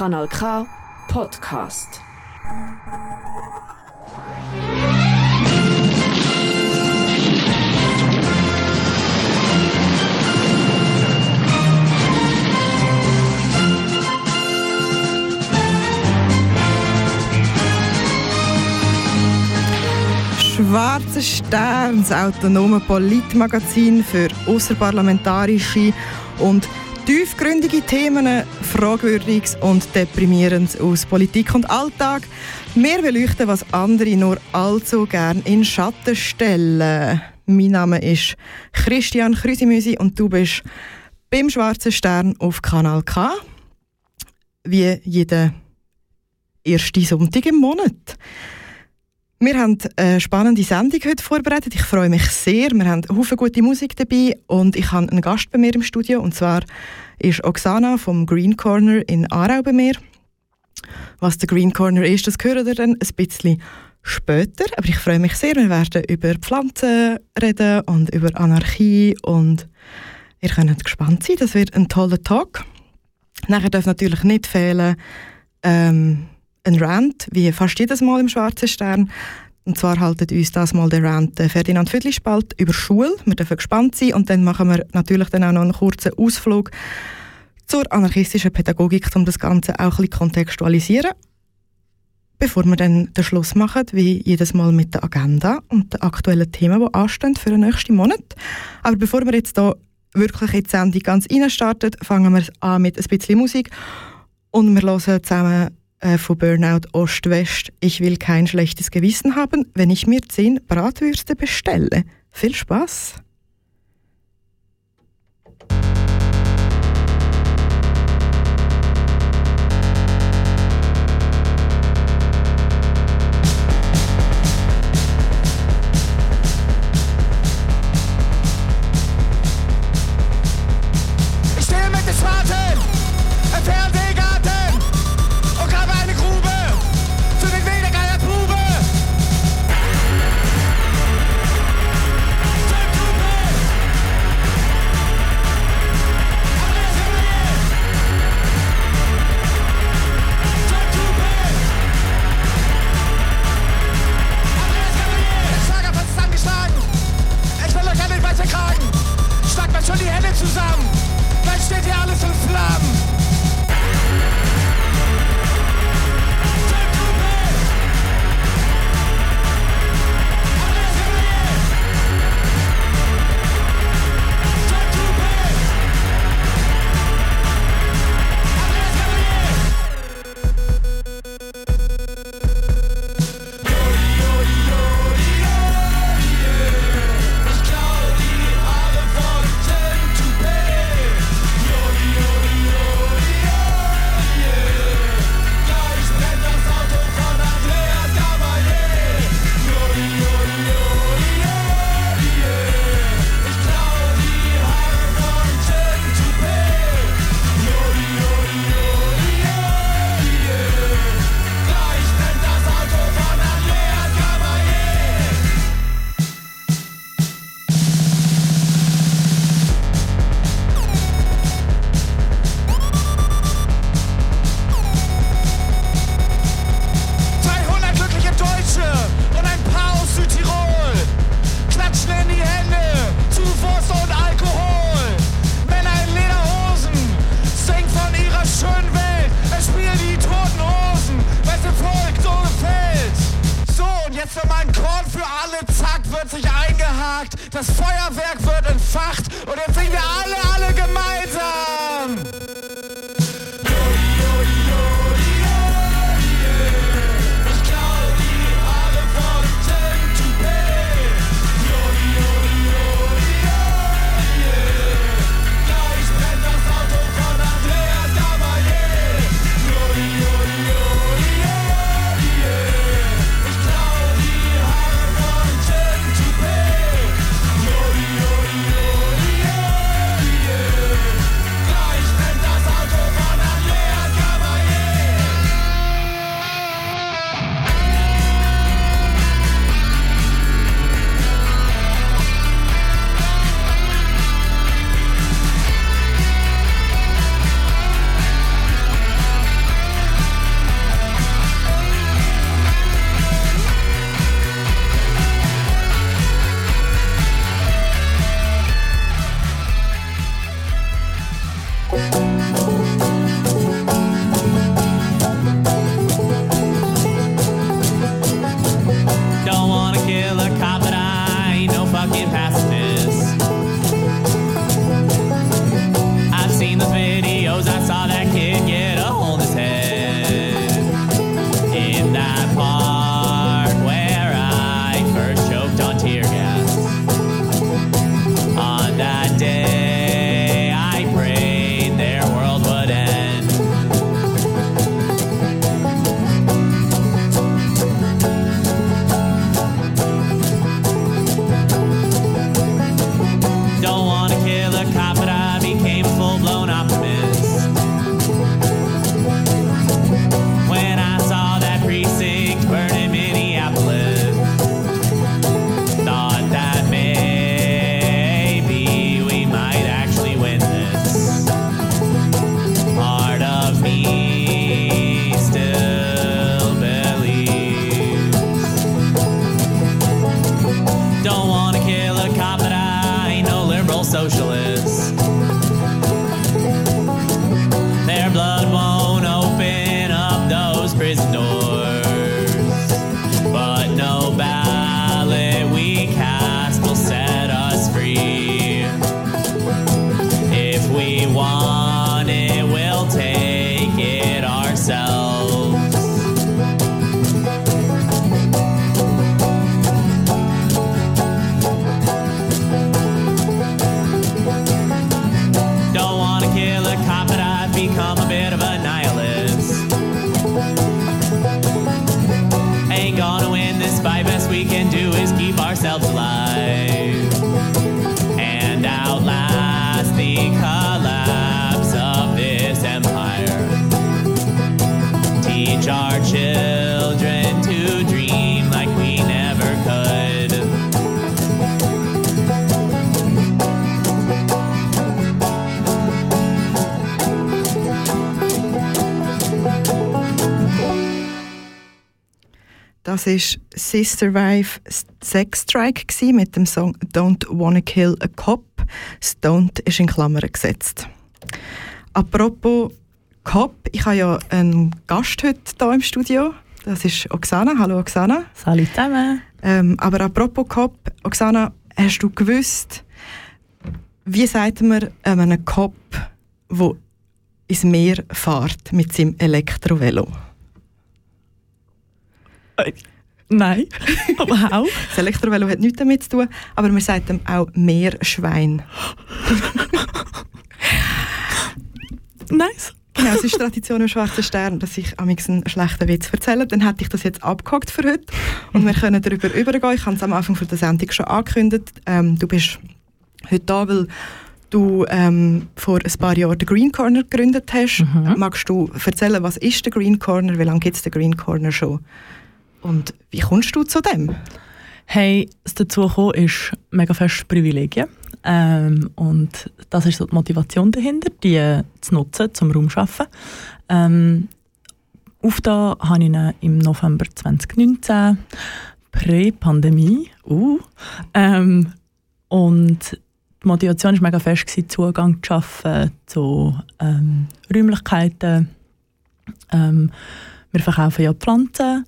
Kanal K Podcast. Schwarzer Stern, das autonome Politmagazin für außerparlamentarische und tiefgründige Themen, Fragwürdiges und Deprimierendes aus Politik und Alltag. Wir beleuchten, was andere nur allzu gern in Schatten stellen. Mein Name ist Christian Krüsimüsi und du bist beim Schwarzen Stern auf Kanal K. Wie jeden ersten Sonntag im Monat. Wir haben eine spannende Sendung heute vorbereitet. Ich freue mich sehr. Wir haben Haufen gute Musik dabei und ich habe einen Gast bei mir im Studio und zwar ist Oksana vom Green Corner in Aarau bei mir. Was der Green Corner ist, das hören wir dann ein bisschen später. Aber ich freue mich sehr. Wir werden über Pflanzen reden und über Anarchie und ihr könnt gespannt sein. Das wird ein toller Talk. Nachher darf natürlich nicht fehlen ähm, ein Rant, wie fast jedes Mal im Schwarzen Stern. Und zwar haltet uns das mal der Rant Ferdinand Viertelspalt über Schule. Wir dürfen gespannt sein und dann machen wir natürlich dann auch noch einen kurzen Ausflug zur anarchistischen Pädagogik, um das Ganze auch ein bisschen kontextualisieren. Bevor wir dann den Schluss machen, wie jedes Mal mit der Agenda und den aktuellen Themen, die anstehen für den nächsten Monat. Aber bevor wir jetzt hier wirklich in die Sendung ganz reinstarten, fangen wir an mit ein bisschen Musik und wir hören zusammen äh, von Burnout Ost-West. Ich will kein schlechtes Gewissen haben, wenn ich mir zehn Bratwürste bestelle. Viel Spaß! Sparta! Scheißekragen. Schlag mal schon die Hände zusammen. Was steht hier alles in Flammen? Das war Sister Wife Sex Strike mit dem Song Don't Wanna Kill a Cop. Das Don't ist in Klammern gesetzt. Apropos Cop, ich habe ja einen Gast heute hier im Studio. Das ist Oksana. Hallo Oksana. Salut zusammen. Ähm, aber apropos Cop, Oksana, hast du gewusst, wie sagt man einem Cop, der ins Meer fährt mit seinem Elektrovelo? Nein, aber auch. Das Elektrovelo hat nichts damit zu tun, aber man sagt ihm auch Meerschwein. nice. Genau, es ist Tradition im Schwarzen Stern, dass ich einen schlechten Witz erzähle. Dann hätte ich das jetzt abgehakt für heute und wir können darüber übergehen. Ich habe es am Anfang der Sendung schon angekündigt. Ähm, du bist heute da, weil du ähm, vor ein paar Jahren den Green Corner gegründet hast. Mhm. Magst du erzählen, was ist der Green Corner? Wie lange gibt es den Green Corner schon? Und wie kommst du zu dem? Hey, das dazu gekommen ist mega fest Privilegien. Ähm, und das ist so die Motivation dahinter, die äh, zu nutzen, zum Raum zu arbeiten. Ähm, auf da habe ich im November 2019, Prä-Pandemie, uh, ähm, und die Motivation war mega fest, gewesen, Zugang zu schaffen zu ähm, Räumlichkeiten. Ähm, wir verkaufen ja Pflanzen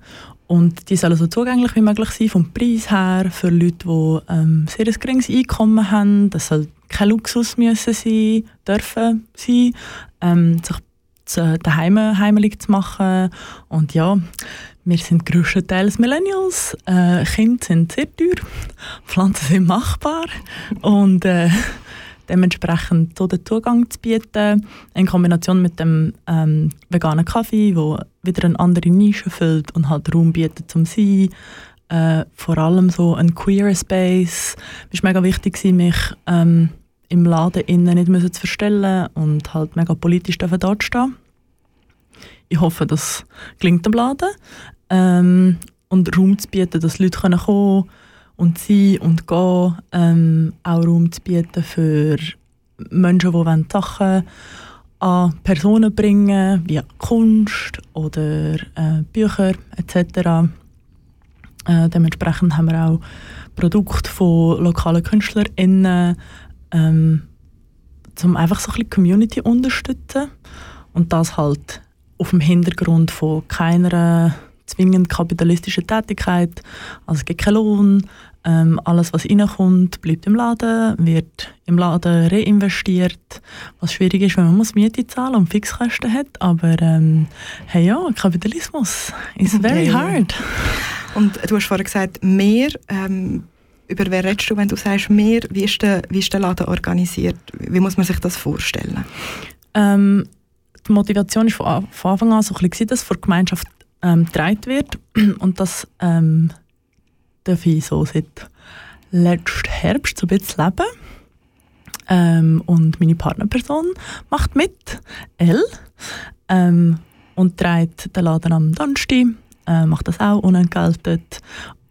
und die sollen so zugänglich wie möglich sein, vom Preis her, für Leute, die ähm, sehr ein geringes Einkommen haben. Das soll kein Luxus müssen sein, dürfen sein, ähm, sich daheim heimelig zu machen. Und ja, wir sind größtenteils Millennials. Äh, Kinder sind sehr teuer, Pflanzen sind machbar. Und äh, dementsprechend so den Zugang zu bieten, in Kombination mit dem ähm, veganen Kaffee, wo wieder eine andere Nische füllt und halt Raum bietet zum Sein. Äh, vor allem so ein queer Space. Es war mega wichtig, mich ähm, im Laden innen nicht müssen zu verstellen und halt mega politisch dort stehen. Ich hoffe, das gelingt dem Laden. Ähm, und Raum zu bieten, dass Leute kommen können und sein und gehen, ähm, auch Raum zu bieten für Menschen, die Sachen an Personen bringen wie Kunst oder äh, Bücher etc. Äh, dementsprechend haben wir auch Produkte von lokalen KünstlerInnen ähm, um einfach so ein bisschen Community unterstützen und das halt auf dem Hintergrund von keiner zwingend kapitalistischen Tätigkeit. Also es gibt keinen Lohn, ähm, alles, was reinkommt, bleibt im Laden, wird im Laden reinvestiert, was schwierig ist, wenn man muss Miete zahlen und Fixkosten hat. Aber ähm, hey ja, Kapitalismus is very okay. hard. Und du hast vorhin gesagt, mehr. Ähm, über wer redest du, wenn du sagst mehr? Wie ist der, wie ist der Laden organisiert? Wie muss man sich das vorstellen? Ähm, die Motivation war von, von Anfang an so ein bisschen, dass von der Gemeinschaft ähm, getragen wird und das ähm, darf ich so seit letztem Herbst so ein bisschen leben. Ähm, und meine Partnerperson macht mit, Elle, ähm, und trägt den Laden am Donnerstag, äh, macht das auch unentgeltet.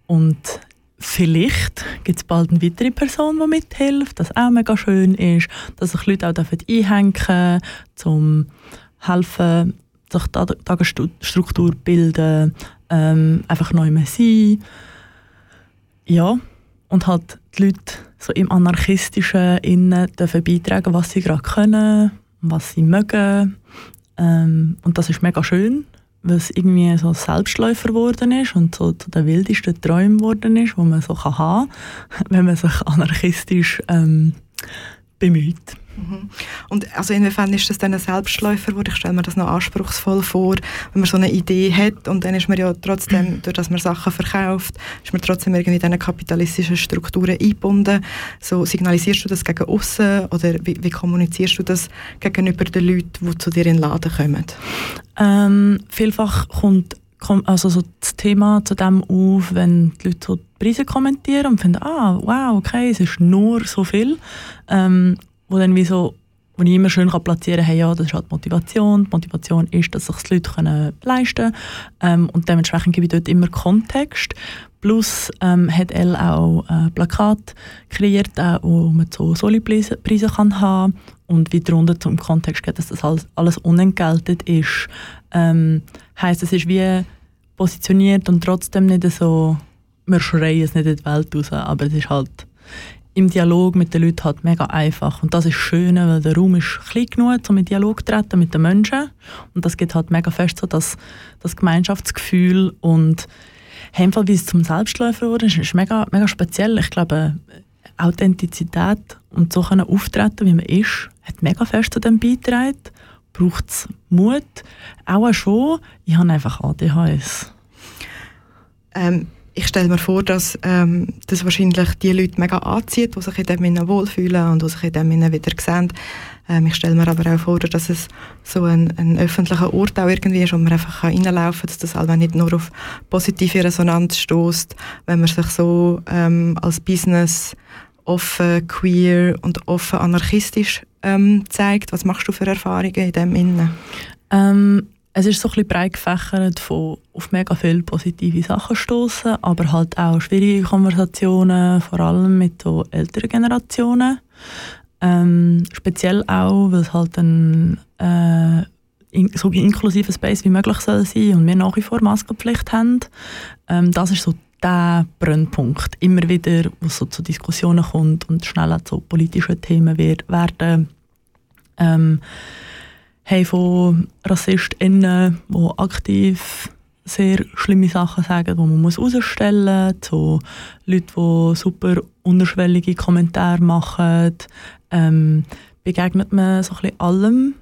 Und vielleicht gibt es bald eine weitere Person, die mithilft, das auch mega schön ist, dass sich Leute auch einhängen dürfen, um helfen, sich Tagesstruktur bilden, ähm, einfach neu mehr sein ja, und halt die Leute so im anarchistischen Innen dürfen beitragen, was sie gerade können, was sie mögen. Ähm, und das ist mega schön, weil es irgendwie so Selbstläufer geworden ist und so zu den wildesten Träumen geworden ist, die man so kann haben kann, wenn man sich anarchistisch ähm, bemüht. Mhm. Und also inwiefern ist das dann ein Selbstläufer, wo ich stelle mir das noch anspruchsvoll vor, wenn man so eine Idee hat und dann ist man ja trotzdem, durch dass man Sachen verkauft, ist man trotzdem irgendwie in diese kapitalistischen Strukturen eingebunden. So signalisierst du das gegen außen oder wie, wie, kommunizierst du das gegenüber den Leuten, die zu dir in den Laden kommen? Ähm, vielfach kommt also so das Thema zu dem auf, wenn die Leute so die Preise kommentieren und finden, ah, wow, okay, es ist nur so viel. Ähm, wo dann wie so wo ich immer schön kann platzieren kann, hey, ja, das ist halt Motivation. Die Motivation ist, dass sich die Leute können leisten können. Ähm, und dementsprechend gebe ich dort immer Kontext. Plus ähm, hat er auch ein Plakat kreiert, äh, wo man so Soli-Preise kann haben und wie darunter zum Kontext geht, dass das alles, alles unentgeltet ist. Ähm, heisst, es ist wie positioniert und trotzdem nicht so, wir schreien es nicht in die Welt raus, aber es ist halt im Dialog mit den Leuten halt mega einfach. Und das ist schön, weil der Raum ist klein genug, um in Dialog zu treten mit den Menschen. Und das geht halt mega fest so, dass das Gemeinschaftsgefühl und Fall, wie es zum Selbstläufer wurde, ist, ist mega, mega speziell. Ich glaube, Authentizität und so können auftreten, wie man ist, hat mega fest zu dem beigetragen. Braucht es Mut? Auch schon. Ich habe einfach ADHS. Ähm ich stelle mir vor, dass ähm, das wahrscheinlich die Leute mega anzieht, die sich in dem wohlfühlen und die sich in dem wieder sehen. Ähm, ich stelle mir aber auch vor, dass es so ein, ein öffentlicher Ort auch irgendwie ist, wo man einfach reinlaufen kann, dass das also nicht nur auf positive Resonanz stößt, wenn man sich so ähm, als Business offen, queer und offen anarchistisch ähm, zeigt. Was machst du für Erfahrungen in dem Innen? Es ist so ein bisschen breit gefächert von auf mega viele positive Sachen stoßen, aber halt auch schwierige Konversationen, vor allem mit so älteren Generationen. Ähm, speziell auch, weil es halt ein äh, in, so inklusiver Space wie möglich soll sein und wir nach wie vor Maskenpflicht haben. Ähm, das ist so der Brennpunkt. Immer wieder, wo es so zu Diskussionen kommt und schnell zu politischen Themen wird, werden. Ähm, haben von RassistInnen, die aktiv sehr schlimme Sachen sagen, die man muss herausstellen muss, zu Leuten, die super unterschwellige Kommentare machen. Ähm, begegnet man so ein bisschen allem.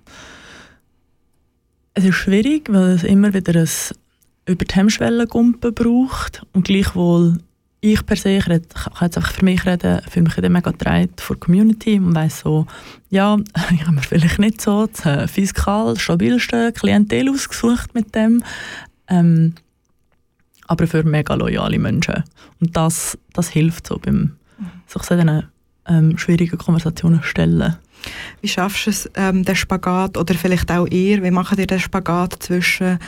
Es ist schwierig, weil es immer wieder ein über die Hemmschwelle braucht und gleichwohl ich per se, ich, ich kann jetzt einfach für mich reden, fühle mich dann mega getragen vor der Community und weiss so, ja, ich habe mir vielleicht nicht so das äh, fiskal stabilste Klientel ausgesucht mit dem, ähm, aber für mega loyale Menschen. Und das, das hilft so beim sich so diesen ähm, schwierigen Konversationen stellen. Wie schaffst du es, ähm, den Spagat, oder vielleicht auch ihr, wie macht ihr den Spagat zwischen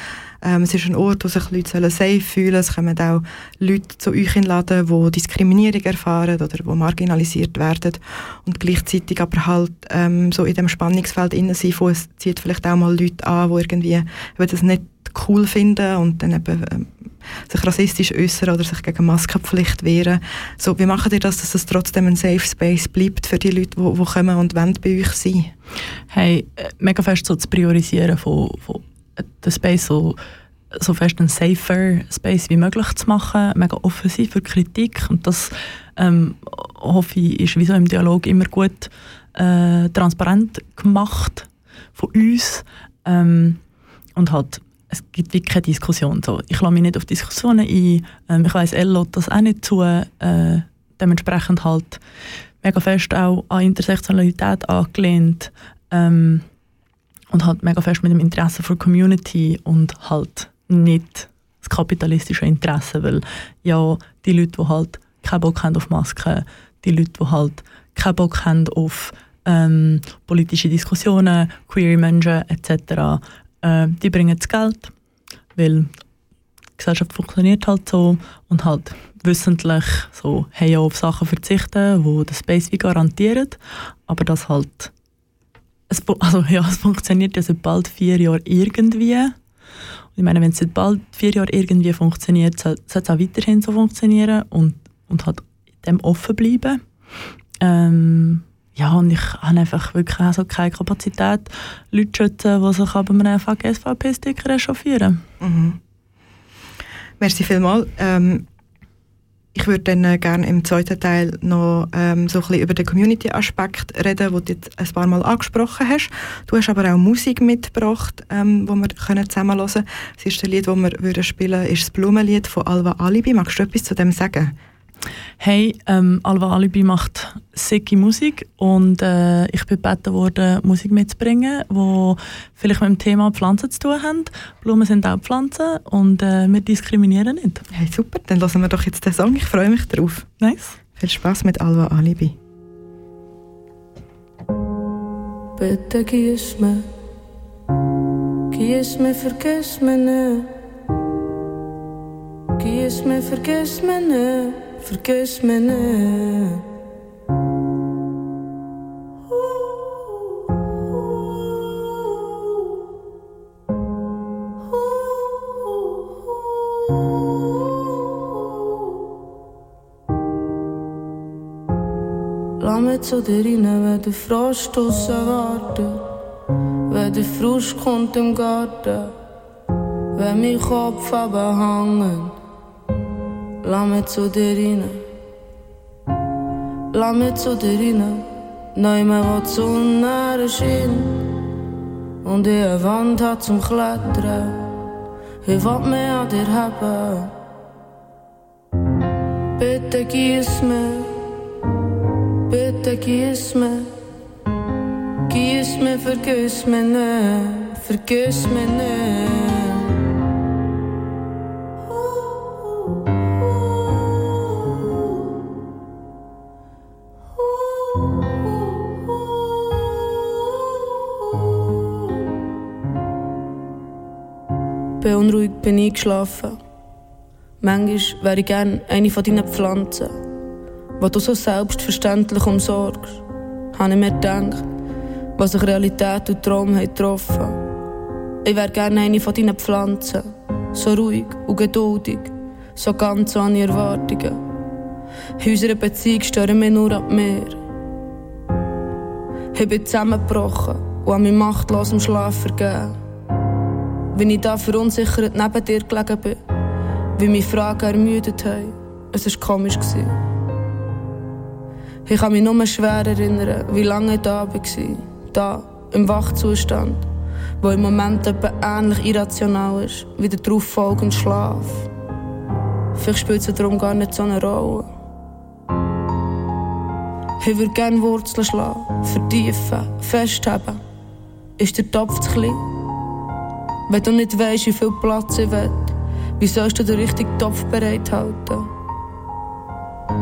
ähm, es ist ein Ort, wo sich Leute safe fühlen Es kommen auch Leute zu euch in Laden, die Diskriminierung erfahren oder die marginalisiert werden und gleichzeitig aber halt ähm, so in dem Spannungsfeld innen sind, wo es zieht vielleicht auch mal Leute an, die irgendwie das nicht cool finden und dann eben ähm, sich rassistisch äußern oder sich gegen Maskenpflicht wehren. So, wie macht ihr das, dass es trotzdem ein Safe Space bleibt für die Leute, die, die kommen und wollen bei euch sein? Hey, äh, mega fest so zu priorisieren von, von äh, der Space so so fest ein safer Space wie möglich zu machen, mega offensiv für Kritik und das ähm, hoffe ich ist wie so im Dialog immer gut äh, transparent gemacht von uns ähm, und halt es gibt wirklich keine Diskussion so. Ich lasse mich nicht auf Diskussionen ein, ähm, ich weiss, Elle das auch nicht zu, äh, dementsprechend halt mega fest auch an Intersektionalität angelehnt ähm, und halt mega fest mit dem Interesse der Community und halt nicht das kapitalistische Interesse, weil ja, die Leute, die halt keinen Bock haben auf Masken, die Leute, die halt keinen Bock haben auf ähm, politische Diskussionen, queer Menschen etc., äh, die bringen das Geld, weil die Gesellschaft funktioniert halt so und halt wissentlich so hey, auf Sachen verzichten, wo das Space wie garantiert, aber das halt es, also ja, es funktioniert ja seit bald vier Jahren irgendwie ich meine, wenn es seit bald vier Jahren irgendwie funktioniert, soll es auch weiterhin so funktionieren und, und halt dem offen bleiben. Ähm, ja, und ich habe einfach wirklich also keine Kapazität, Leute zu schützen, die sich aber mit einem SVP-Sticker echauffieren. Mhm. Merci vielmals. Ähm, ich würde dann äh, gerne im zweiten Teil noch ähm, so ein bisschen über den Community-Aspekt reden, den du jetzt ein paar Mal angesprochen hast. Du hast aber auch Musik mitgebracht, ähm, wir können zusammen hören können. Das erste Lied, das wir würden spielen ist das Blumenlied von Alva Alibi. Magst du etwas zu dem sagen? Hey, ähm, Alva Alibi macht sicke Musik und äh, ich bin gebeten worden, Musik mitzubringen, die vielleicht mit dem Thema Pflanzen zu tun haben. Blumen sind auch Pflanzen und äh, wir diskriminieren nicht. Hey, super, dann lassen wir doch jetzt den Song. Ich freue mich drauf. Nice. Viel Spaß mit Alva Alibi. Bitte gieß mir, gieß mir, vergiss mir nicht. Gieß mir, vergiss mir nicht. Vergiss me nicht. Lass mich zu dir rein, wenn der Frost draussen wartet. Wenn der Frost kommt im Garten. Wenn mein Kopf abhängt. Lass mich zu dir rein. Neu mehr, wo die Sonne scheint. Und eine Wand hat zum Klettern. Ich will mich an dir haben. Bitte gieß mir. Bitte gieß mir. Gieß mir, vergiss mich nicht. Vergiss mich nicht. Beunruhigt bin eingeschlafen. Manchmal wäre ich gerne eine von deinen Pflanzen, die du so selbstverständlich umsorgst. Habe ich mir gedacht, was sich Realität und Traum haben getroffen. Ich wäre gerne eine von deinen Pflanzen, so ruhig und geduldig, so ganz ohne Erwartungen. In unserer Beziehung stören wir nur ab mir. Ich bin zusammengebrochen und habe mich machtlos im Schlaf vergeben. Wenn ich da verunsichert neben dir gelegen bin, wie mich Fragen ermüdet haben, es war komisch. Ich kann mich nur schwer erinnern, wie lange ich da war. Da, im Wachzustand, wo im Moment etwa ähnlich irrational ist, wie der darauffolgende Schlaf. Vielleicht spielt es darum gar nicht so eine Rolle. Ich würde gerne Wurzeln schlagen, vertiefen, festhalten. Ist der Topf zu klein? Wenn du nicht weißt, wie viel Platz ich will, wie sollst du den richtigen Topf bereithalten?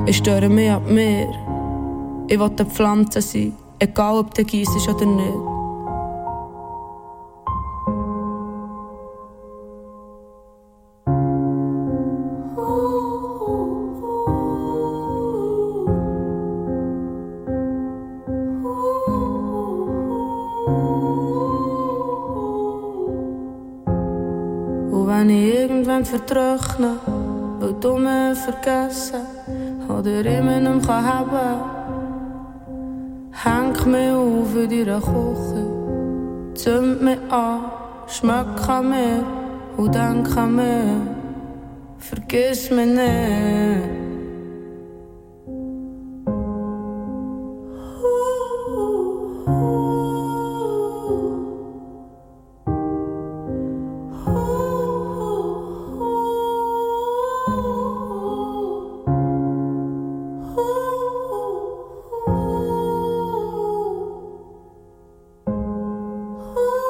Ich störe mich ab mir. Ich will eine Pflanze sein, egal ob du gießt oder nicht. Vergessen. Oder immer noch kann haben, häng mich auf in deiner Küche, zünd mich an, schmeck an mir und denk an mir, vergiss mich nicht. Ooh.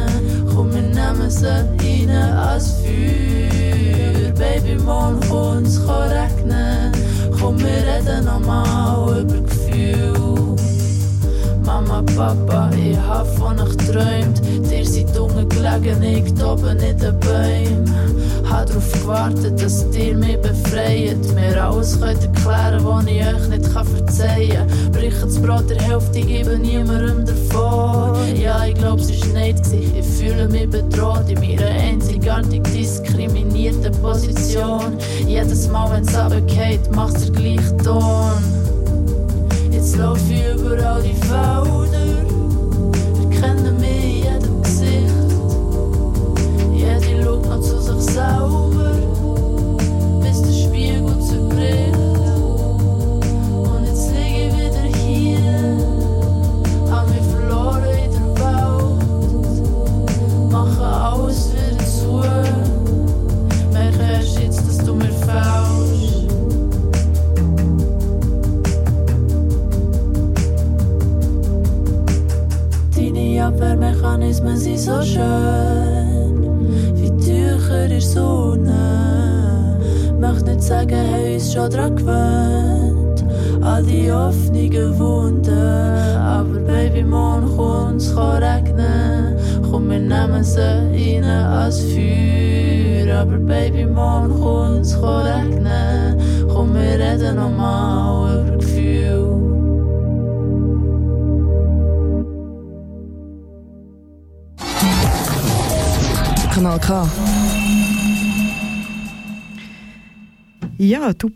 Mein Name ist Sabine aus Fürth. Baby, morgen kann's regnen. Komm, wir reden nochmal über Gefühl. Mama, Papa, ich hab von euch geträumt. Dir seid ungelegen, ich oben in den Bäumen. Hab drauf gewartet, dass ihr mich befreit. Mir alles könnt erklären, was ich euch nicht verzeihen kann. Brüche das Brot der Hälfte, gebe niemandem davon. Ja, ich glaube, es ist nicht, ich fühle mich bedroht in meiner einzigartig diskriminierten Position. Jedes Mal, wenn wenn's runtergeht, macht's der gleiche Ton. Jetzt lauf ich überall die Felder.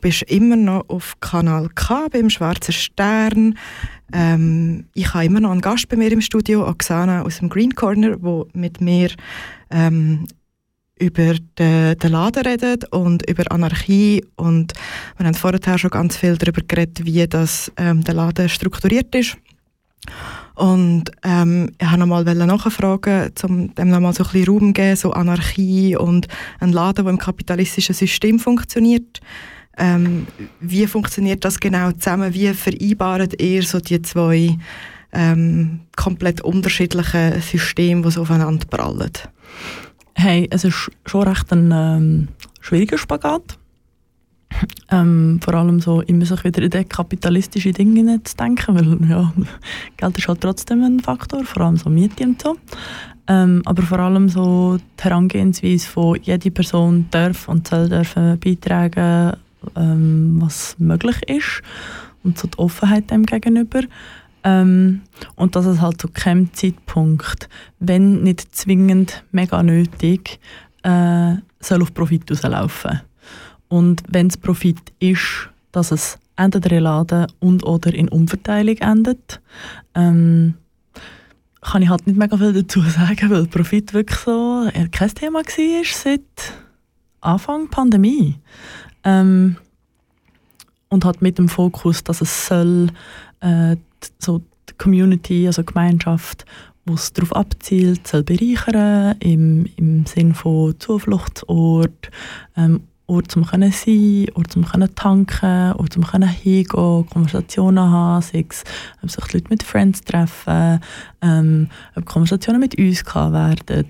Bist immer noch auf Kanal K beim Schwarzen Stern. Ähm, ich habe immer noch einen Gast bei mir im Studio, Oksana aus dem Green Corner, wo mit mir ähm, über den, den Laden redet und über Anarchie und wir haben vorher schon ganz viel darüber geredet, wie das, ähm, der Laden strukturiert ist. Und ähm, ich wollte nochmal nachfragen, um dem nochmal so ein bisschen Raum geben, so Anarchie und ein Laden, der im kapitalistischen System funktioniert. Ähm, wie funktioniert das genau zusammen? Wie vereinbart ihr so die zwei ähm, komplett unterschiedlichen Systeme, die so aufeinander prallen? Hey, es ist schon recht ein ähm, schwieriger Spagat. Ähm, vor allem so immer sich wieder in die kapitalistischen Dinge zu denken, weil ja, Geld ist halt trotzdem ein Faktor, vor allem so Miete und so. Ähm, aber vor allem so die Herangehensweise von jede Person darf und soll dürfen beitragen, ähm, was möglich ist und so die Offenheit dem gegenüber. Ähm, und dass es halt zu keinem Zeitpunkt, wenn nicht zwingend mega nötig, äh, soll auf Profit rauslaufen. Und wenn es Profit ist, dass es entweder Laden und oder in Umverteilung endet. Ähm, kann ich halt nicht mega viel dazu sagen, weil Profit wirklich so äh, kein Thema war seit Anfang Pandemie. Ähm, und hat mit dem Fokus, dass es soll äh, so die Community, also die Gemeinschaft, wo es darauf abzielt, soll bereichern im, im Sinn von Zufluchtsort, ähm, Ort zum können sein, Ort zum können tanken, Ort zum können hingehen, Konversationen haben, sei es, ob sich Leute mit Friends treffen, ähm, ob Konversationen mit uns gehabt werden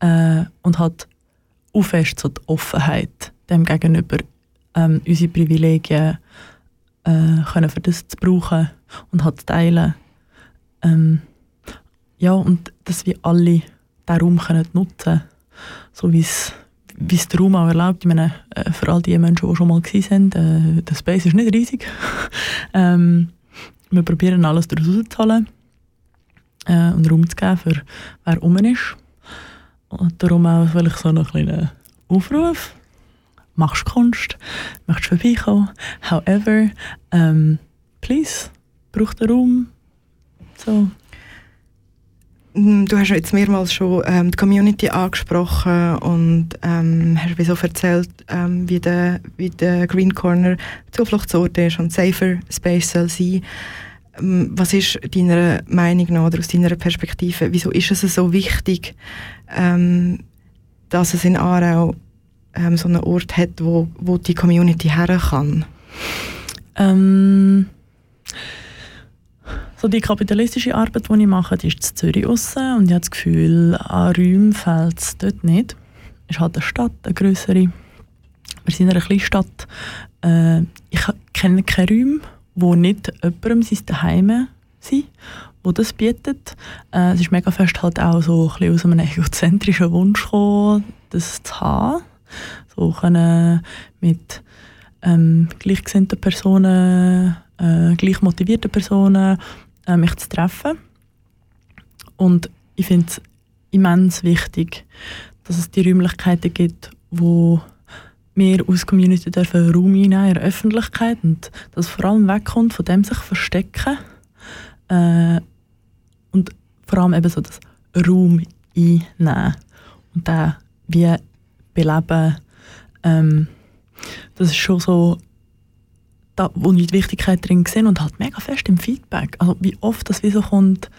äh, und hat auch fest so die Offenheit dem gegenüber ähm, unsere Privilegien äh, können für das zu brauchen und hat teilen. Ähm, ja, und dass wir alle diesen Raum können nutzen so wie es der Raum auch erlaubt. Ich meine, äh, für all die Menschen, die schon mal waren, äh, der Space ist nicht riesig. ähm, wir probieren alles daraus rauszuholen äh, und Raum zu geben, für wer rum ist. Und darum auch vielleicht so einen kleinen Aufruf. Machst Kunst, möchtest vorbeikommen, however, ähm, please, braucht den Raum. So, hm, du hast jetzt mehrmals schon ähm, die Community angesprochen und ähm, hast wie so erzählt, ähm, wie, der, wie der Green Corner Zufluchtsort ist und safer Space soll sein. Ähm, was ist deiner Meinung nach oder aus deiner Perspektive, wieso ist es so wichtig, ähm, dass es in Aarau ähm, so einen Ort hat, wo, wo die Community her kann? Ähm so die kapitalistische Arbeit, die ich mache, die ist in Zürich aussen und ich habe das Gefühl, an Räumen fehlt es dort nicht. Es ist halt eine Stadt, eine größere. Wir sind in einer kleinen Stadt. Äh, ich kenne keine Räume, wo nicht jemandem sein Daheim sind, wo das bietet. Äh, es ist mega fest halt auch so ein bisschen aus einem egozentrischen Wunsch gekommen, das zu haben. So können mit ähm, gleichgesinnten Personen, äh, gleich motivierten Personen äh, mich zu treffen. Und ich finde es immens wichtig, dass es die Räumlichkeiten gibt, wo wir aus Community dürfen Raum einnehmen in der Öffentlichkeit und dass es vor allem wegkommt von dem sich verstecken äh, und vor allem eben so das Raum einnehmen und dann wie beleben ähm, das ist schon so da, wo ich die Wichtigkeit drin sehe und halt mega fest im Feedback. Also wie oft das wie so kommt,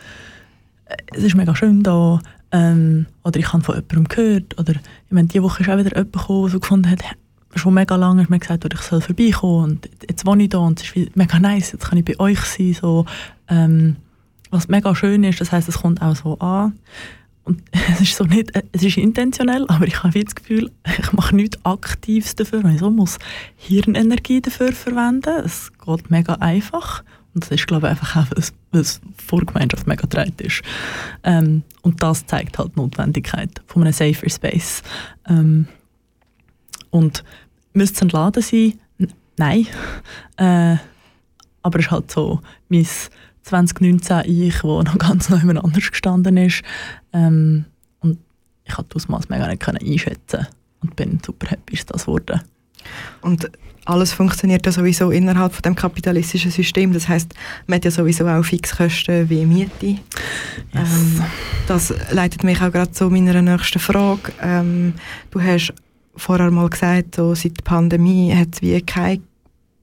äh, es ist mega schön da, ähm, oder ich habe von jemandem gehört, oder ich meine, diese Woche ist auch wieder jemand gekommen, der gefunden hat, schon mega lange hat mir gesagt, ich soll vorbeikommen und jetzt wohne ich da und es ist mega nice, jetzt kann ich bei euch sein, so, ähm, was mega schön ist, das heißt, es kommt auch so an. Und es ist so nicht, es ist intentionell, aber ich habe das Gefühl, ich mache nichts Aktives dafür, weil ich so muss Hirnenergie dafür verwenden. Es geht mega einfach. Und das ist, glaube ich, einfach auch, weil es vor Gemeinschaft mega breit ist. Ähm, und das zeigt halt die Notwendigkeit von einem safer Space. Ähm, und müsste es ein Laden sein? N nein. Äh, aber es ist halt so, mein 2019 ich, wo noch ganz neu anders gestanden ist. Ähm, und ich konnte das Ausmaß mega nicht einschätzen und bin super happy, dass das wurde. Und alles funktioniert ja sowieso innerhalb von dem kapitalistischen System. Das heißt, man hat ja sowieso auch Fixkosten wie Miete. Yes. Ähm, das leitet mich auch gerade zu meiner nächsten Frage. Ähm, du hast vorher mal gesagt, so seit der Pandemie hat es wie keine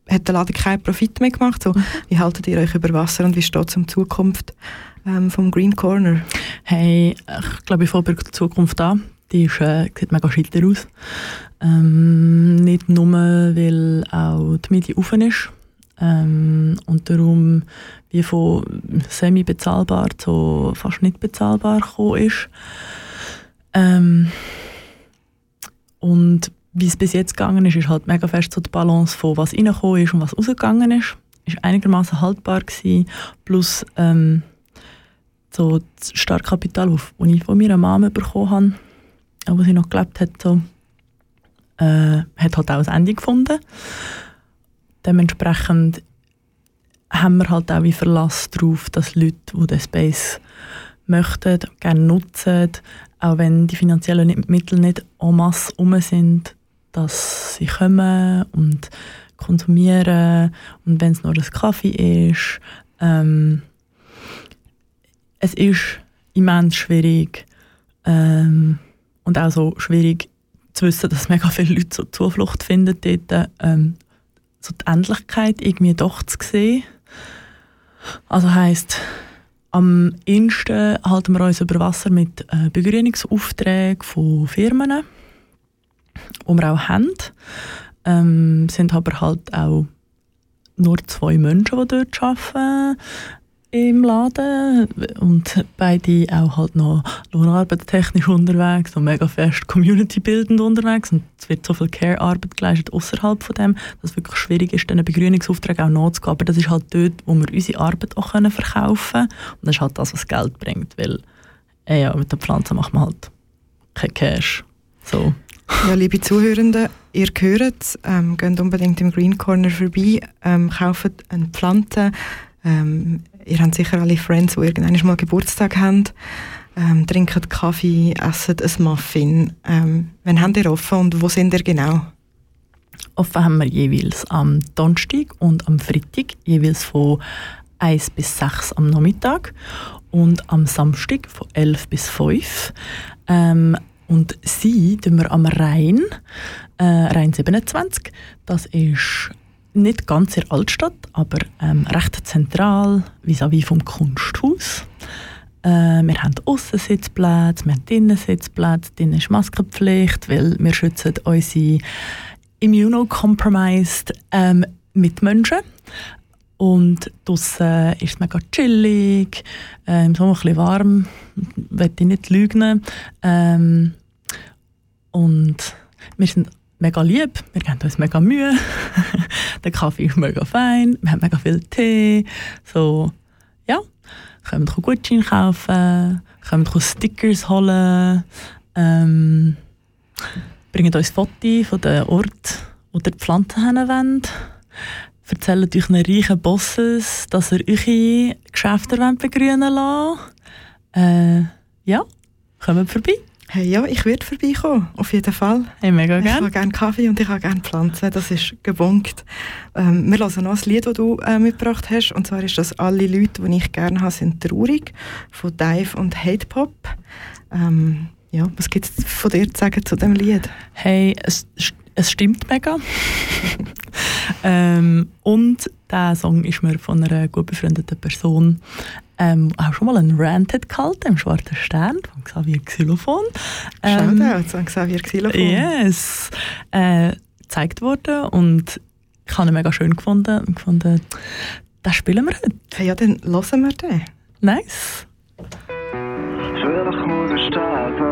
hat der Laden keinen Profit mehr gemacht. So, mhm. wie haltet ihr euch über Wasser und wie steht es um die Zukunft ähm, vom Green Corner? Hey, ich glaube, ich fange die Zukunft an. Die ist, äh, sieht mega scheiter aus. Ähm, nicht nur, weil auch die Miete offen ist. Ähm, und darum wie von semi-bezahlbar zu fast nicht bezahlbar gekommen ist. Ähm, und wie es bis jetzt gegangen ist, ist halt mega fest so die Balance von was reingekommen ist und was rausgegangen ist. Ist einigermaßen haltbar gewesen. Plus ähm, so das Startkapital, das ich von meiner Mama bekommen habe, wo sie noch gelebt hat, so, äh, hat halt auch ein Ende gefunden. Dementsprechend haben wir halt auch wie Verlass darauf, dass Leute, die den Space möchten, gerne nutzen, auch wenn die finanziellen Mittel nicht en masse um sind, dass sie kommen und konsumieren und wenn es nur ein Kaffee ist. Ähm, es ist immens schwierig ähm, und auch so schwierig zu wissen, dass mega viele Leute so Zuflucht finden dort, ähm, so die Endlichkeit irgendwie doch zu sehen. Also heisst, am ehesten halten wir uns über Wasser mit äh, Begrünungsaufträgen von Firmen, die wir auch haben. Ähm, sind aber halt auch nur zwei Menschen, die dort arbeiten im Laden und beide auch halt noch lohnarbeitstechnisch unterwegs und mega fest community-bildend unterwegs und es wird so viel Care-Arbeit geleistet außerhalb von dem, dass es wirklich schwierig ist, diesen Begrünungsaufträgen auch nachzugehen. Aber das ist halt dort, wo wir unsere Arbeit auch verkaufen können und das ist halt das, was Geld bringt, weil äh, ja, mit der Pflanze macht man halt kein Cash. So. Ja, liebe Zuhörenden, ihr hört es, ähm, geht unbedingt im Green Corner vorbei, ähm, kauft eine Pflanze, ähm, ihr habt sicher alle Friends, die irgendwann mal Geburtstag haben. Ähm, trinkt Kaffee, esset ein Muffin. Ähm, wann habt ihr offen und wo sind ihr genau? Offen haben wir jeweils am Donnerstag und am Freitag, jeweils von 1 bis 6 am Nachmittag und am Samstag von 11 bis 5. Ähm, und sie tun wir am Rhein, äh, Rhein 27. Das ist nicht ganz in der Altstadt, aber ähm, recht zentral, vis-à-vis vom Kunsthaus. Äh, wir haben Aussensitzplätze, wir haben Innensitzplätze, drinnen ist Maskenpflicht, weil wir schützen unsere immunocompromised ähm, Mitmenschen. Und draussen ist es mega chillig, äh, im Sommer ein bisschen warm, möchte ich nicht lügen. Ähm, und wir sind mega lieb, wir geben uns mega Mühe. der Kaffee ist mega fein, wir haben mega viel Tee. So, ja, können wir Gutschein kaufen, können wir Stickers holen, ähm, bringen uns Fotos von den Ort, wo die Pflanzen haben. Erzählt euch einen reichen Bosses, dass ihr eure Geschäfte begrünen lassen äh, Ja, kommt vorbei. Hey, ja, ich werde vorbeikommen, auf jeden Fall. Hey, mega gerne. Ich habe gerne Kaffee und ich habe gerne Pflanzen, das ist gebunkt. Ähm, wir hören noch ein Lied, das du äh, mitgebracht hast, und zwar ist das «Alle Leute, die ich gerne habe, sind traurig» von Dive und Hate Pop. Ähm, ja, was gibt es von dir zu sagen zu dem Lied? Hey, es, es stimmt mega. ähm, und der Song ist mir von einer gut befreundeten Person ähm, auch schon mal einen Rant gehalten im Schwarzen Stern von Xavier Xylophon. Ähm, Shoutout an Xavier Xylophon. Yes. Äh, gezeigt worden und ich habe ihn mega schön gefunden. Und gefunden, das spielen wir heute. Hey, ja, dann hören wir den. Nice. Vielleicht muss ich sterben.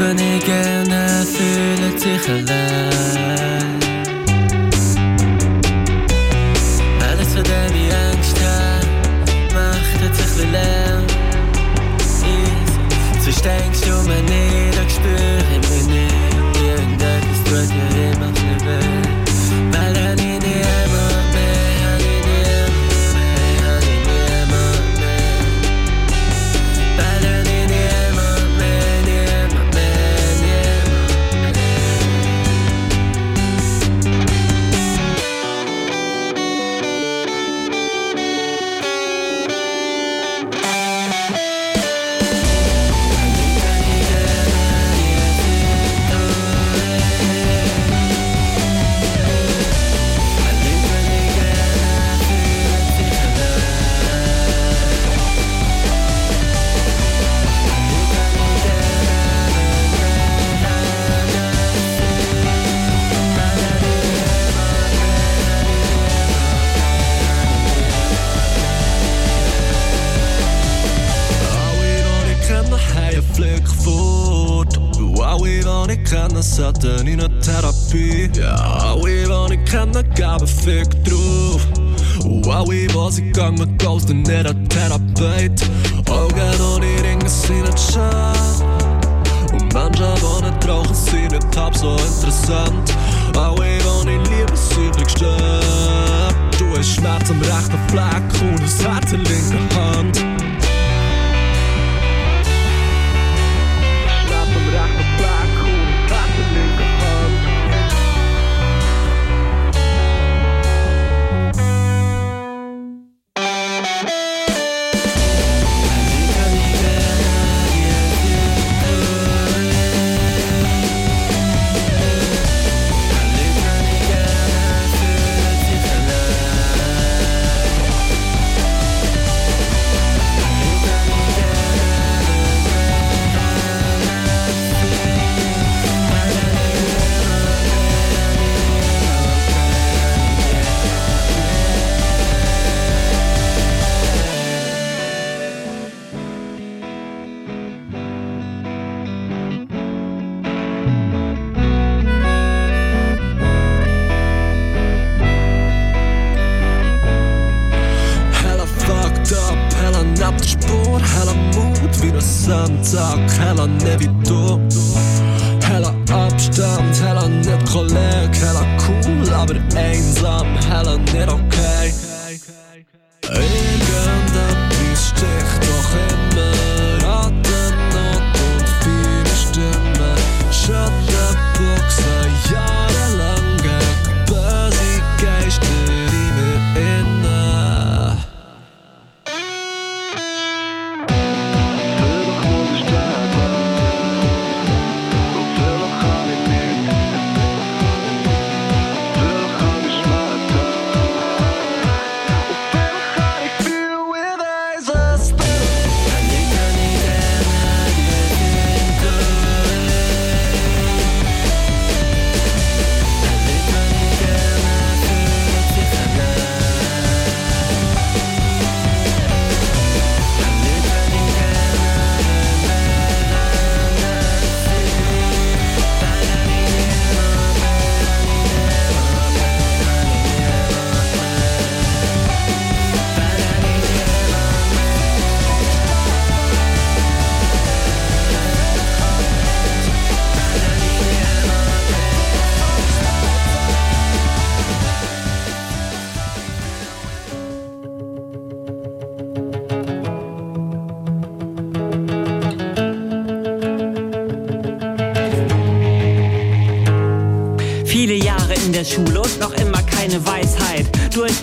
Wenn ich gerne fühlen sich allein. Alles, von Angst habe, macht ein bisschen leer. Sonst denkst du mir nicht,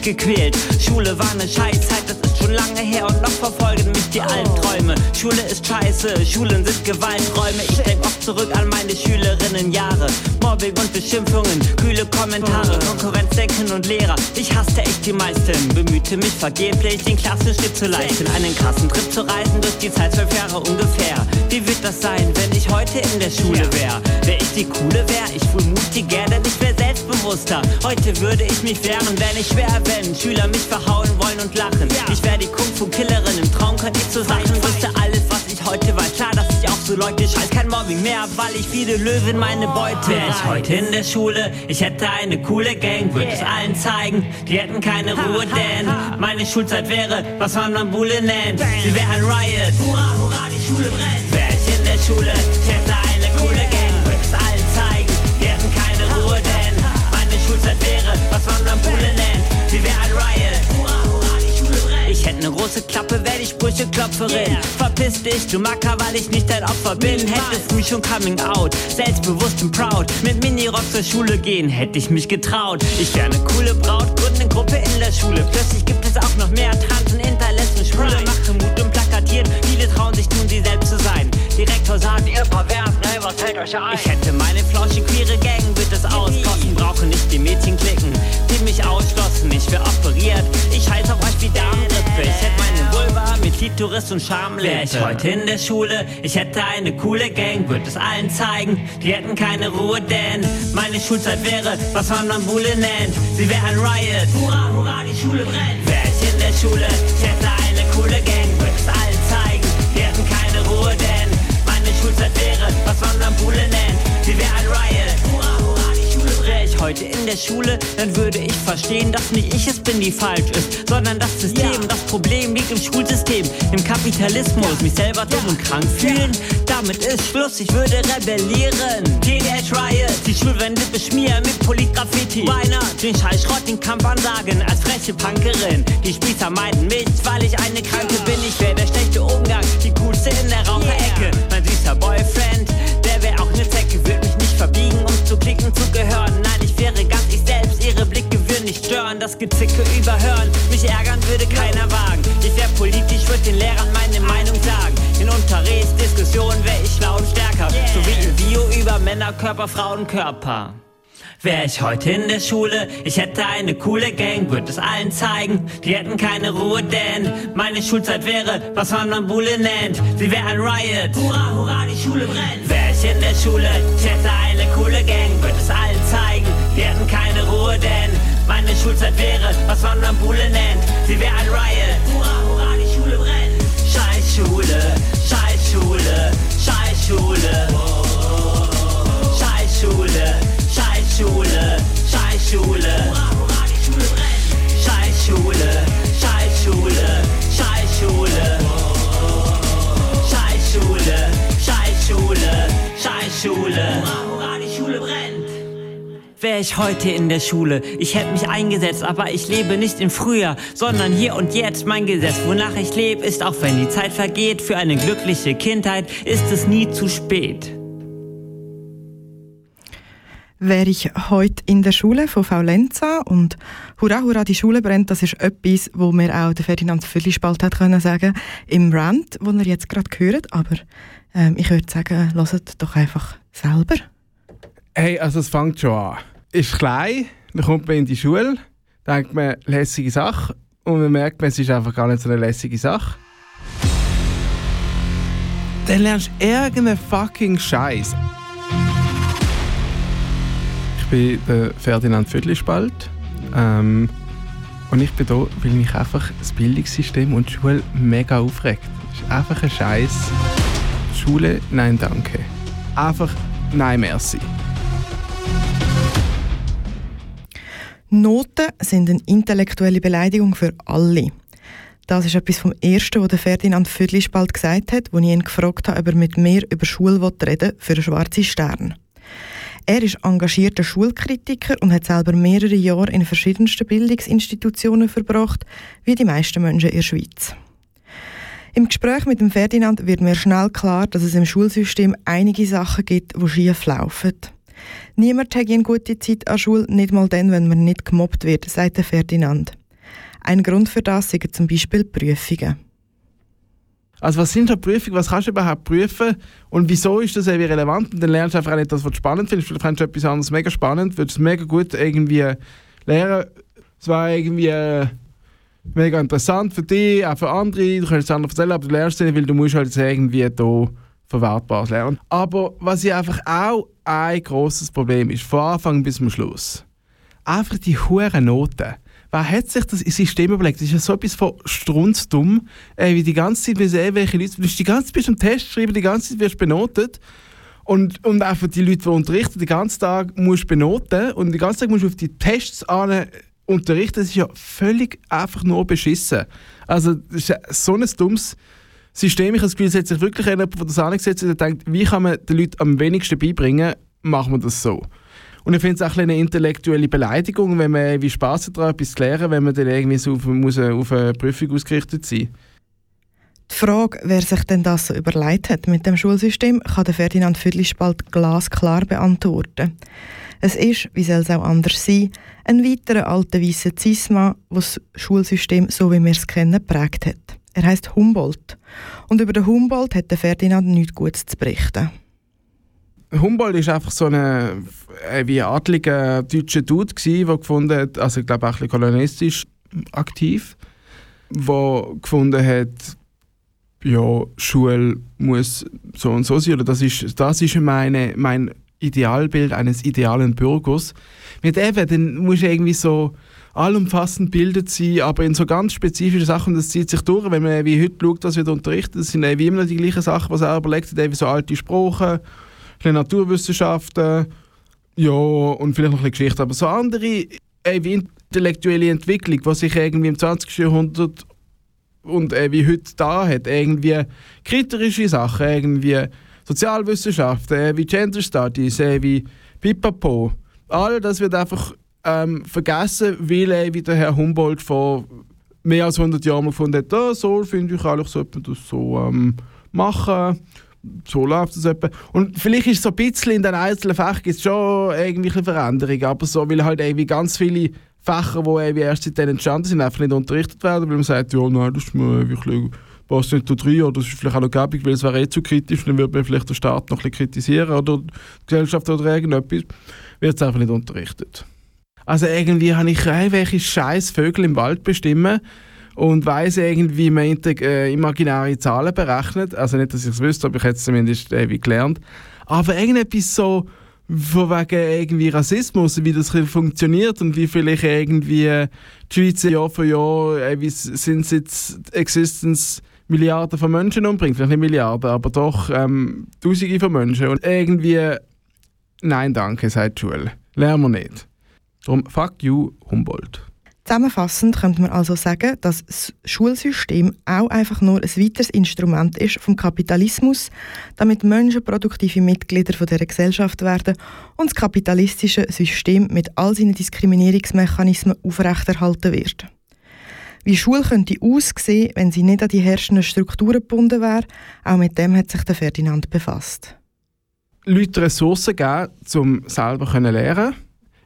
Durchgequält, Schule war eine Scheißzeit, scheiße, Schulen sind Gewalträume. Ich denk oft zurück an meine Schülerinnenjahre. Mobbing und Beschimpfungen, kühle Kommentare, Konkurrenzdenken und Lehrer. Ich hasste echt die meisten, bemühte mich vergeblich, den Klassenschritt zu leisten. Einen krassen Trip zu reisen durch die Zeit zwölf Jahre ungefähr. Wie wird das sein, wenn ich heute in der Schule wär? Wär ich die Coole wär, ich wohl mutiger, denn ich wär selbstbewusster. Heute würde ich mich wehren, wenn ich schwer wenn Schüler mich verhauen wollen und lachen. Ich wär die Kung-Fu-Killerin, im Traum könnte ich zu Sachen, wüsste alles, heute weiß. Klar, dass ich auch so Leute scheiß, kein Mobbing mehr, weil ich viele Löwen meine Beute Wär ich heute in der Schule, ich hätte eine coole Gang, würde es allen zeigen, die hätten keine Ruhe, denn meine Schulzeit wäre, was man dann Bulle nennt. Sie wäre ein Riot. Hurra, hurra, die Schule brennt. Wär ich in der Schule, ich hätte eine coole Gang, würde es allen zeigen, die hätten keine Ruhe, denn meine Schulzeit wäre, was man dann Bulle nennt. Sie wäre ein Riot. Ne große Klappe, wär die Sprücheklopferin. Verpiss dich, du Macker, weil ich nicht dein Opfer bin. Hätte früh schon coming out, selbstbewusst und proud. Mit Minirock zur Schule gehen, hätte ich mich getraut. Ich wär ne coole Braut, gründe ne Gruppe in der Schule. Plötzlich gibt es auch noch mehr Transen, Interlesben, Schwule. Mache Mut und plakatiert, viele trauen sich nun, sie selbst zu sein. Direktor sagt, ihr Perversen, ey, was fällt euch ein? Ich hätte meine flauschig queere Gang, wird es auskosten. Brauche nicht die Mädchen klicken, die mich ausschlossen. Ich wär operiert, ich heiß auf euch wie Darmrippe. Ich hätte meine Vulva mit Klitoris und Schamlippe. Wär ich heute in der Schule, ich hätte eine coole Gang, würde es allen zeigen. Die hätten keine Ruhe, denn meine Schulzeit wäre, was man dann Bulle nennt. Sie wäre ein Riot. Hurra, hurra, die Schule brennt. Wär ich in der Schule, ich hätte eine coole Gang, würde es allen zeigen. Die hätten keine Ruhe, denn meine Schulzeit wäre, was man dann Bulle nennt. Sie wäre ein Riot. Heute in der Schule, dann würde ich verstehen, dass nicht ich es bin, die falsch ist, sondern das System. Das Problem liegt im Schulsystem, im Kapitalismus. Mich selber dumm und krank fühlen, damit ist Schluss, ich würde rebellieren. Teenage Riot, die Schulwände beschmieren mit Politgraffiti. Weiner, den Scheiß Schrott, den Kampf ansagen, als freche Punkerin. Die Spießer meiden mich, weil ich eine Kranke bin. Ich wäre der schlechte Umgang, die coolste in der Raucherecke. Mein süßer Boyfriend, der wäre auch ne Zecke, würd mich nicht verbiegen, um zu klicken zu gehören. Ich wäre ganz ich selbst, ihre Blicke würden nicht stören, das Gezicke überhören. Mich ärgern würde keiner wagen. Ich wär politisch, würd den Lehrern meine Meinung sagen. In Unterrichtsdiskussionen wär ich laut stärker. So wie in Bio über Männerkörper, Frauenkörper. Wär ich heute in der Schule, ich hätte eine coole Gang, würde es allen zeigen, die hätten keine Ruhe, denn meine Schulzeit wäre, was man an Bulle nennt. Sie wäre ein Riot. Hurra, hurra, die Schule brennt. Wär ich in der Schule, ich hätte eine coole Gang, würde es allen zeigen, die hätten keine Ruhe, denn meine Schulzeit wäre, was man an Bulle nennt. Sie wäre ein Riot. Hurra, hurra, die Schule brennt. Scheiß Schule, Scheiß Schule, Scheiß Schule. Scheiß Schule, Scheiß Schule, Scheiß Schule. Scheiß Schule, Scheiß Schule, Scheiß Schule. Scheiß Schule, Scheiß Schule, Scheiß Schule. die Schule brennt. Wäre ich heute in der Schule, ich hätte mich eingesetzt, aber ich lebe nicht im Frühjahr, sondern hier und jetzt. Mein Gesetz, wonach ich lebe, ist auch wenn die Zeit vergeht, für eine glückliche Kindheit ist es nie zu spät. Wäre ich heute in der Schule von Faulenza und Hurra, hurra, die Schule brennt, das ist etwas, wo mir auch der Ferdinand Füllispalt hat können sagen im Rant, wo ihr jetzt gerade hört, aber ähm, ich würde sagen, hört doch einfach selber. Hey, also es fängt schon an. Ist klein, dann kommt man in die Schule, denkt man, lässige Sache und man merkt, es ist einfach gar nicht so eine lässige Sache. Dann lernst du irgendeinen fucking Scheiß. Ich bin der Ferdinand Vödlispalt ähm, und ich bin hier, weil mich einfach das Bildungssystem und die Schule mega aufregt. Das ist einfach ein Scheiß. Schule, nein danke. Einfach nein merci. Noten sind eine intellektuelle Beleidigung für alle. Das ist etwas vom Ersten, was Ferdinand Vödlispalt gesagt hat, als ich ihn gefragt habe, ob er mit mir über Schule reden will für einen schwarzen Stern. Er ist engagierter Schulkritiker und hat selber mehrere Jahre in verschiedensten Bildungsinstitutionen verbracht, wie die meisten Menschen in der Schweiz. Im Gespräch mit dem Ferdinand wird mir schnell klar, dass es im Schulsystem einige Sachen gibt, die schief laufen. Niemand hat eine gute Zeit an Schule, nicht mal dann, wenn man nicht gemobbt wird, sagt der Ferdinand. Ein Grund für das sind zum Beispiel Prüfungen. Also was sind so Prüfungen, was kannst du überhaupt prüfen und wieso ist das irgendwie relevant? Und dann lernst du einfach auch nicht das, was du spannend findest. Vielleicht findest du etwas anderes mega spannend, würdest es mega gut irgendwie lernen. Es war irgendwie äh, mega interessant für dich, auch für andere. Du kannst es anderen erzählen, aber du lernst es nicht, weil du musst halt irgendwie hier Verwertbares lernen. Aber was ich einfach auch ein großes Problem ist, von Anfang bis zum Schluss, einfach die hohen Noten. Wer hat sich das System überlegt? Das ist ja so etwas von strunzdumm, äh, wie die ganze Zeit, wie sehen, welche Leute, du bist die ganze Zeit bist am Test schreiben, die ganze Zeit wirst benotet. Und, und einfach die Leute, die unterrichten, den ganzen Tag musst du benoten und den ganzen Tag musst du auf die Tests an unterrichten. Das ist ja völlig einfach nur beschissen. Also, das ist so ein dummes System. Ich habe das Gefühl, es hat sich wirklich jemand von das angesetzt und denkt, wie kann man den Leuten am wenigsten beibringen, machen wir das so. Und ich finde es auch eine intellektuelle Beleidigung, wenn man irgendwie Spass hat, etwas zu lernen, wenn man dann irgendwie so auf, muss auf eine Prüfung ausgerichtet sein Die Frage, wer sich denn das so überlegt hat mit dem Schulsystem, kann der Ferdinand Viertlispalt glasklar beantworten. Es ist, wie soll es auch anders sein, ein weiterer alter weißer Zisma, der das Schulsystem, so wie wir es kennen, geprägt hat. Er heißt Humboldt. Und über den Humboldt hat der Ferdinand nichts Gutes zu berichten. Humboldt ist einfach so ein äh, wie adliger deutscher Dude gsi, der gefunden hat, also ich glaube auch ein bisschen kolonistisch aktiv, der gefunden hat, ja, Schule muss so und so sein, oder das ist, das ist meine, mein Idealbild eines idealen Bürgers. Mit eben, dann muss du irgendwie so allumfassend bildet sein, aber in so ganz spezifischen Sachen, das zieht sich durch, wenn man wie heute schaut, was wird unterrichtet, das sind wie immer die gleichen Sachen, was er überlegt hat, wie so alte Sprachen, Naturwissenschaften, Ja, und vielleicht noch ein bisschen Geschichte, aber so andere, ey, wie intellektuelle Entwicklung, was sich irgendwie im 20. Jahrhundert und äh, wie heute da hat, irgendwie kritische Sachen, irgendwie Sozialwissenschaften, äh, wie Gender Studies, äh, wie Pipapo, all das wird einfach ähm, vergessen, weil äh, wie der Herr Humboldt vor mehr als 100 Jahren gefunden hat, oh, so finde ich eigentlich, sollte man das so ähm, machen so läuft es etwa. Und vielleicht ist so ein bisschen in den einzelnen Fächern gibt's schon irgendwelche Veränderungen, aber so, weil halt irgendwie ganz viele Fächer, die irgendwie erst seitdem entstanden sind, einfach nicht unterrichtet werden, weil man sagt, ja, nein, das ist mir wirklich passt nicht da rein, oder das ist vielleicht auch noch gäbig, weil es wäre eh zu kritisch, dann würde man vielleicht den Staat noch ein bisschen kritisieren oder die Gesellschaft oder irgendetwas, wird es einfach nicht unterrichtet. Also irgendwie habe ich irgendwelche scheiß Vögel im Wald bestimmen und weiss irgendwie, wie man äh, imaginäre Zahlen berechnet. Also nicht, dass ich es wüsste, aber ich hätte es zumindest irgendwie gelernt. Aber irgendetwas so von wegen irgendwie Rassismus, wie das funktioniert und wie vielleicht irgendwie die Schweiz Jahr für Jahr, äh, wie sind jetzt Existence Milliarden von Menschen umbringt. Vielleicht nicht Milliarden, aber doch ähm, Tausende von Menschen. Und irgendwie, nein danke, sagt die Schule. Lernen wir nicht. Darum, fuck you, Humboldt. Zusammenfassend könnte man also sagen, dass das Schulsystem auch einfach nur ein weiteres Instrument ist vom Kapitalismus, damit Menschen produktive Mitglieder von der Gesellschaft werden und das kapitalistische System mit all seinen Diskriminierungsmechanismen aufrechterhalten wird. Wie Schule könnte aussehen, wenn sie nicht an die herrschenden Strukturen gebunden wäre, auch mit dem hat sich der Ferdinand befasst. Leuten Ressourcen geben, um selber zu lernen.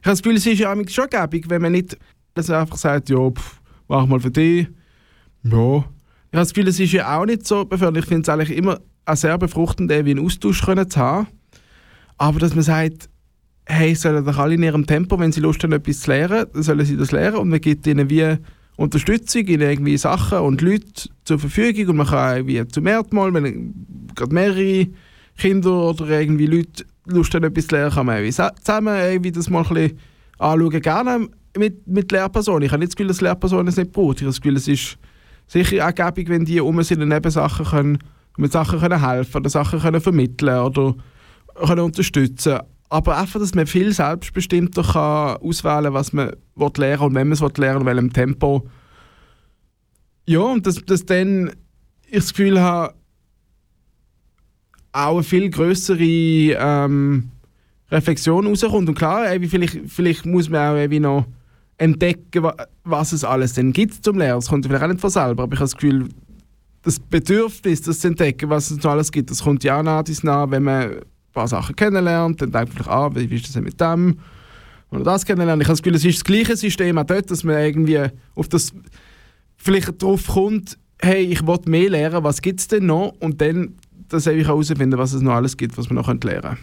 Ich habe das Gefühl, es ist ja schon gäbig, wenn man nicht dass er einfach sagt, ja, pff, mach mal für dich. Ja. Ich habe das Gefühl, es ist ja auch nicht so beförderlich. Ich finde es eigentlich immer auch sehr befruchtend, wie einen Austausch können zu haben. Aber dass man sagt, hey, sollen doch alle in ihrem Tempo, wenn sie Lust haben, etwas zu lernen, dann sollen sie das lernen und man gibt ihnen wie Unterstützung in irgendwie Sachen und Leute zur Verfügung und man kann irgendwie zum ersten Mal, wenn gerade mehrere Kinder oder irgendwie Leute Lust haben, etwas zu lernen, kann man irgendwie sa- zusammen irgendwie das mal ein bisschen anschauen. Gerne mit, mit Lehrpersonen. Ich habe nicht das Gefühl, dass Lehrpersonen es nicht brauchen. Ich habe das Gefühl, es ist sicher gäbig, wenn die um sind und Nebensachen können, mit Sachen können helfen oder Sachen können vermitteln oder können unterstützen. Aber einfach, dass man viel selbstbestimmter kann auswählen kann, was man will lernen und wenn man es will lernen, in welchem Tempo. Ja, und dass, dass dann ich das Gefühl habe, auch eine viel größere ähm, Reflexion rauskommt. Und klar, irgendwie vielleicht, vielleicht muss man auch noch entdecken, wa- was es alles denn gibt zum Lernen. Das kommt vielleicht auch nicht von selber, aber ich habe das Gefühl, das Bedürfnis, das zu entdecken, was es noch alles gibt, das kommt ja auch nach wenn man ein paar Sachen kennenlernt, dann denkt man vielleicht, ah, wie ist das denn mit dem? Oder das kennenlernen. Ich habe das Gefühl, es ist das gleiche System auch dort, dass man irgendwie auf das vielleicht drauf kommt, hey, ich will mehr lernen, was gibt es denn noch? Und dann das einfach herausfinden, was es noch alles gibt, was man noch lernen könnte.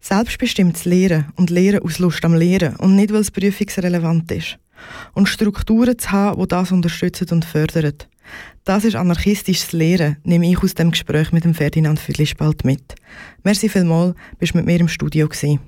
Selbstbestimmtes Lehren und Lehren aus Lust am Lehren und nicht, weil es prüfungsrelevant ist. Und Strukturen zu haben, die das unterstützen und fördern. Das ist anarchistisches Lehren, nehme ich aus dem Gespräch mit dem Ferdinand Füdlispalt mit. Merci vielmals, bist mit mir im Studio gewesen.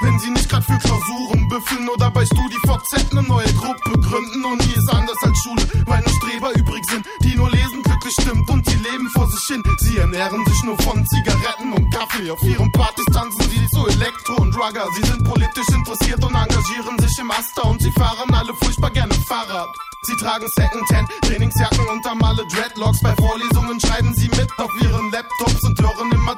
Wenn sie nicht gerade für Klausuren büffeln oder bei StudiVZ eine neue Gruppe gründen. Uni ist anders als Schule, weil nur Streber übrig sind, die nur lesen, glücklich stimmt und sie leben vor sich hin. Sie ernähren sich nur von Zigaretten und Kaffee. Auf ihren Partys tanzen sie so Elektro und Drugger. Sie sind politisch interessiert und engagieren sich im Aster und sie fahren alle furchtbar gerne Fahrrad. Sie tragen Secondhand, Trainingsjacken und alle Dreadlocks. Bei Vorlesungen schreiben sie mit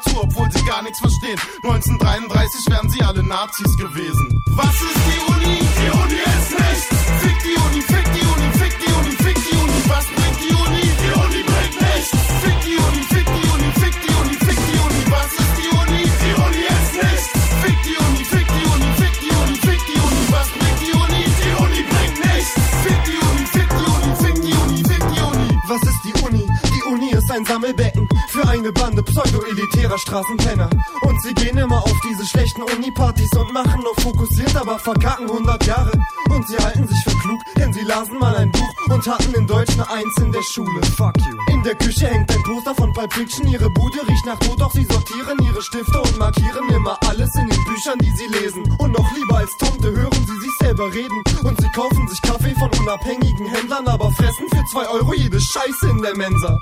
hören immer zu, obwohl sie gar nichts verstehen. 1933 wären sie alle Nazis gewesen. Was ist die Uni? Die Uni ist nichts. Fick die Uni, fick die Uni, fick die Uni, fick die Uni. Was bringt die Uni? Die Uni bringt nichts. Fick die Uni, fick die Uni, fick die Uni, fick die Uni. Was ist die Uni? Die Uni ist nichts. Fick die Uni, fick die Uni, fick die Uni, fick die Uni. Was bringt die Uni? Die Uni bringt nichts. Fick die Uni, fick die Uni, fick die Uni, fick die Uni. Was ist die Uni? Die Uni ist ein Sammelbecken für eine Bande pseudo-elitärer Straßenpenner. Und sie gehen immer auf diese schlechten Uni-Partys und machen nur fokussiert, aber verkacken 100 Jahre. Und sie halten sich für klug, denn sie lasen mal ein Buch und hatten in Deutsch eine Eins in der Schule. Fuck you. In der Küche hängt ein Poster von Pulp Fiction, ihre Bude riecht nach Tod, doch sie sortieren ihre Stifte und markieren immer alles in den Büchern, die sie lesen. Und noch lieber als Tomte hören sie sich selber reden. Und sie kaufen sich Kaffee von unabhängigen Händlern, aber fressen für zwei Euro jede Scheiße in der Mensa.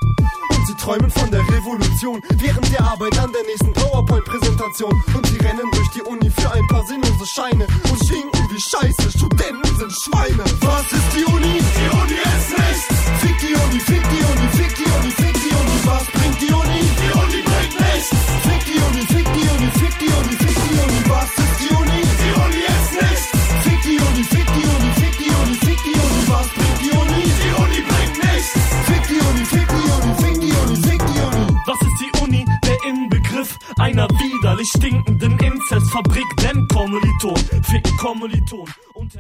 Und sie träumen von der Revolution während der Arbeit an der nächsten PowerPoint-Präsentation. Und sie rennen durch die Uni für ein paar sinnlose Scheine und schinken wie Scheiße. Studenten sind Schweine. Was ist die Uni? Die Uni ist nichts. Fick die Uni, fick die Uni, fick die Uni, fick die Uni. Was bringt die Uni? Die Uni bringt nichts. Fick die Uni, fick die Uni, fick die Uni. Widerlich stinkenden Inzestfabrik, denn Kommiliton, ficken Kommiliton. Und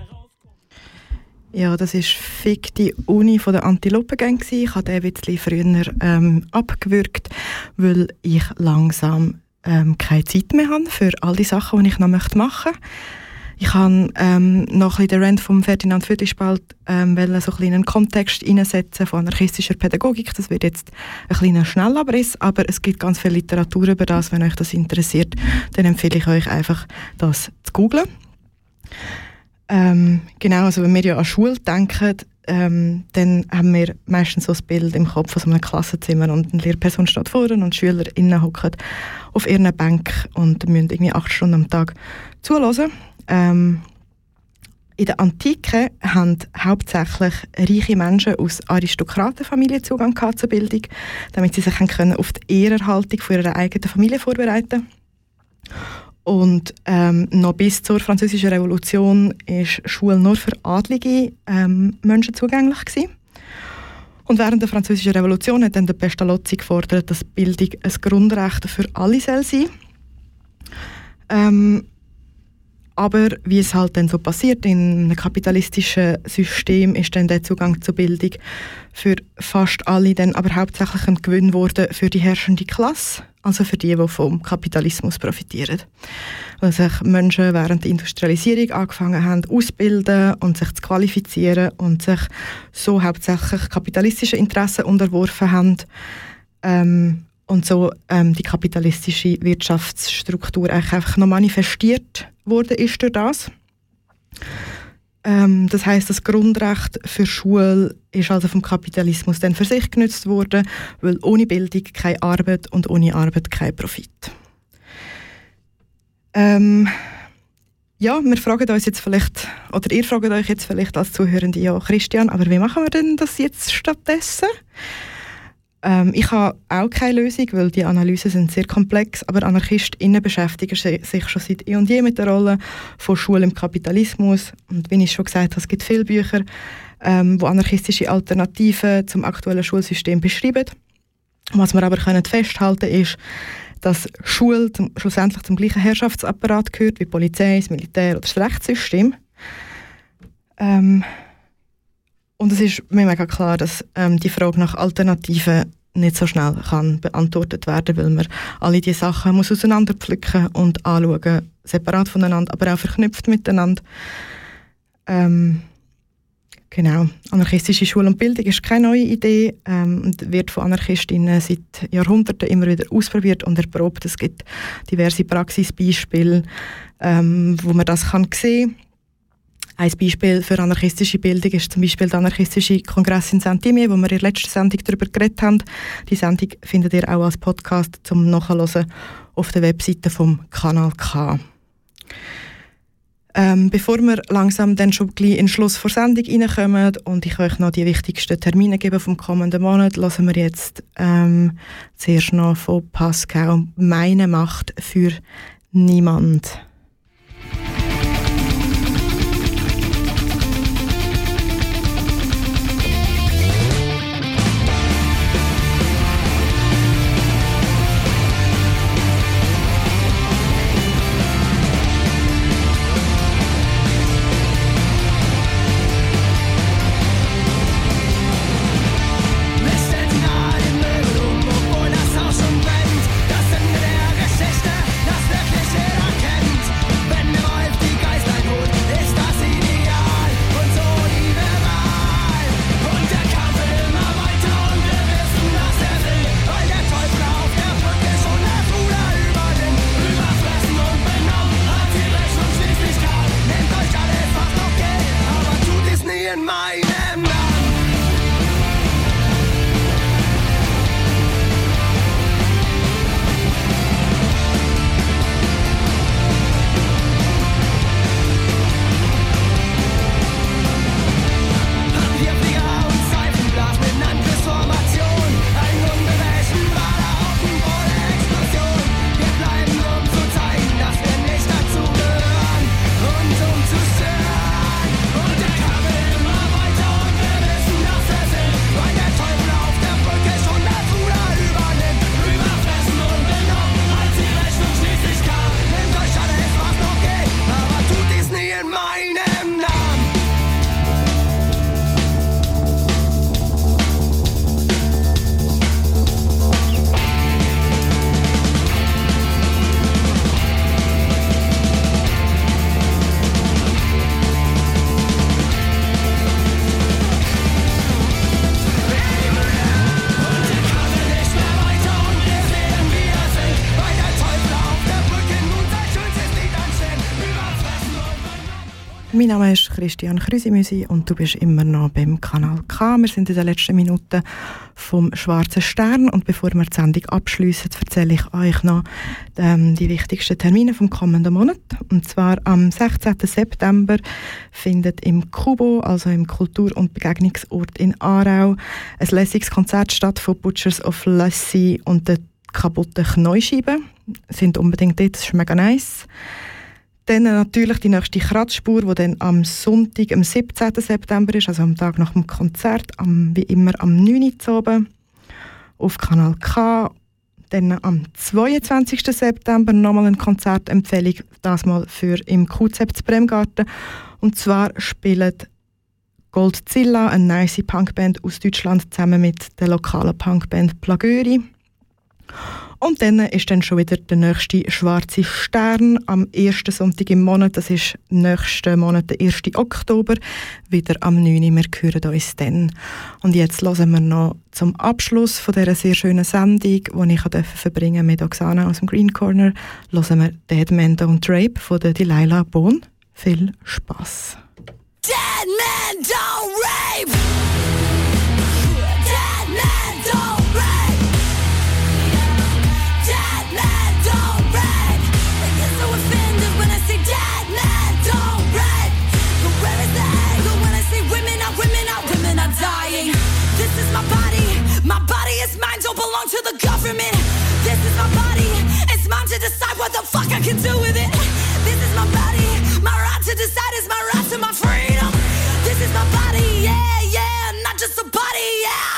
Ja, das war Fick die Uni von der Antilopengang. Ich habe den ein bisschen früher ähm, abgewürgt, weil ich langsam ähm, keine Zeit mehr habe für all die Sachen, die ich noch machen möchte. Ich habe ähm, noch ein den Rand von Ferdinand Füttispalt ähm, so ein einen Kontext einsetzen von anarchistischer Pädagogik. Das wird jetzt ein kleiner Schnellabriss, aber es gibt ganz viel Literatur über das. Wenn euch das interessiert, dann empfehle ich euch einfach, das zu googlen. Ähm, genau, also wenn wir ja an Schule denken, ähm, dann haben wir meistens so das Bild im Kopf von einem Klassenzimmer und eine Lehrperson steht vorne und SchülerInnen hocken auf ihren Bank und müssen irgendwie acht Stunden am Tag zuhören. Ähm, in der Antike haben hauptsächlich reiche Menschen aus Aristokratenfamilien Zugang zur Bildung, damit sie sich auf die Ehrerhaltung ihrer eigenen Familie vorbereiten und ähm, noch bis zur Französischen Revolution ist Schule nur für adlige ähm, Menschen zugänglich gewesen. Und während der Französischen Revolution hat dann der Pestalozzi gefordert, dass Bildung ein Grundrecht für alle soll. Ähm, aber wie es halt dann so passiert, in einem kapitalistischen System ist dann der Zugang zur Bildung für fast alle dann aber hauptsächlich ein Gewinn worden für die herrschende Klasse, also für die, die vom Kapitalismus profitieren. Weil sich Menschen während der Industrialisierung angefangen haben auszubilden und sich zu qualifizieren und sich so hauptsächlich kapitalistischen Interessen unterworfen haben. Ähm, und so ähm, die kapitalistische Wirtschaftsstruktur eigentlich einfach noch manifestiert wurde ist durch das. Ähm, das heißt, das Grundrecht für Schule ist also vom Kapitalismus dann für sich genutzt worden, weil ohne Bildung keine Arbeit und ohne Arbeit kein Profit. Ähm, ja, wir fragen uns jetzt vielleicht, oder ihr fragt euch jetzt vielleicht als Zuhörende, ja, Christian, aber wie machen wir denn das jetzt stattdessen? Ähm, ich habe auch keine Lösung, weil die Analysen sind sehr komplex, aber AnarchistInnen beschäftigen sich schon seit eh und je mit der Rolle von Schule im Kapitalismus. Und wie ich schon gesagt habe, es gibt viele Bücher, ähm, wo anarchistische Alternativen zum aktuellen Schulsystem beschreiben. Was wir aber können festhalten ist, dass Schule zum, schlussendlich zum gleichen Herrschaftsapparat gehört wie Polizei, das Militär oder das Rechtssystem. Ähm, und es ist mir mega klar, dass ähm, die Frage nach Alternativen nicht so schnell kann beantwortet werden, weil man alle diese Sachen muss auseinanderpflücken und anschauen, separat voneinander, aber auch verknüpft miteinander. Ähm, genau. Anarchistische Schule und Bildung ist keine neue Idee ähm, und wird von Anarchistinnen seit Jahrhunderten immer wieder ausprobiert und erprobt. Es gibt diverse Praxisbeispiele, ähm, wo man das kann sehen kann. Ein Beispiel für anarchistische Bildung ist zum Beispiel der anarchistische Kongress in Saint-Imier, wo wir in der letzten Sendung darüber geredet haben. Die Sendung findet ihr auch als Podcast zum Nachhören auf der Webseite vom Kanal K. Ähm, bevor wir langsam dann schon gleich in den Schluss vor Sendung reinkommen und ich euch noch die wichtigsten Termine gebe vom kommenden Monat, lassen wir jetzt ähm, zuerst noch von Pascal «Meine Macht für niemand». Mein Name ist Christian Krüsimüsi und du bist immer noch beim Kanal K. Wir sind in den letzten Minuten vom Schwarzen Stern und bevor wir die Sendung abschließen, erzähle ich euch noch ähm, die wichtigsten Termine vom kommenden Monat. Und zwar am 16. September findet im Kubo, also im Kultur- und Begegnungsort in Aarau, ein lässiges Konzert statt von Butchers of Lassie und der kaputten Knäuscheibe. Sind unbedingt dort, das ist mega nice. Dann natürlich die nächste Kratzspur, die dann am Sonntag, am 17. September ist, also am Tag nach dem Konzert, am, wie immer am 9. Uhr oben auf Kanal K. Dann am 22. September nochmal eine Konzertempfehlung, das mal für im QZ Bremgarten. Und zwar spielt Goldzilla, eine nice Punkband aus Deutschland, zusammen mit der lokalen Punkband Plagöri. Und dann ist dann schon wieder der nächste schwarze Stern am ersten Sonntag im Monat. Das ist nächsten Monat, der 1. Oktober, wieder am 9. Uhr. Wir hören uns dann. Und jetzt hören wir noch zum Abschluss von dieser sehr schönen Sendung, die ich verbringen mit Oksana aus dem Green Corner, hören wir Dead Man Don't Rape von Delilah Bohn. Viel Spaß. Dead men don't rape. To the government. This is my body. It's mine to decide what the fuck I can do with it. This is my body. My right to decide is my right to my freedom. This is my body, yeah, yeah, not just a body, yeah.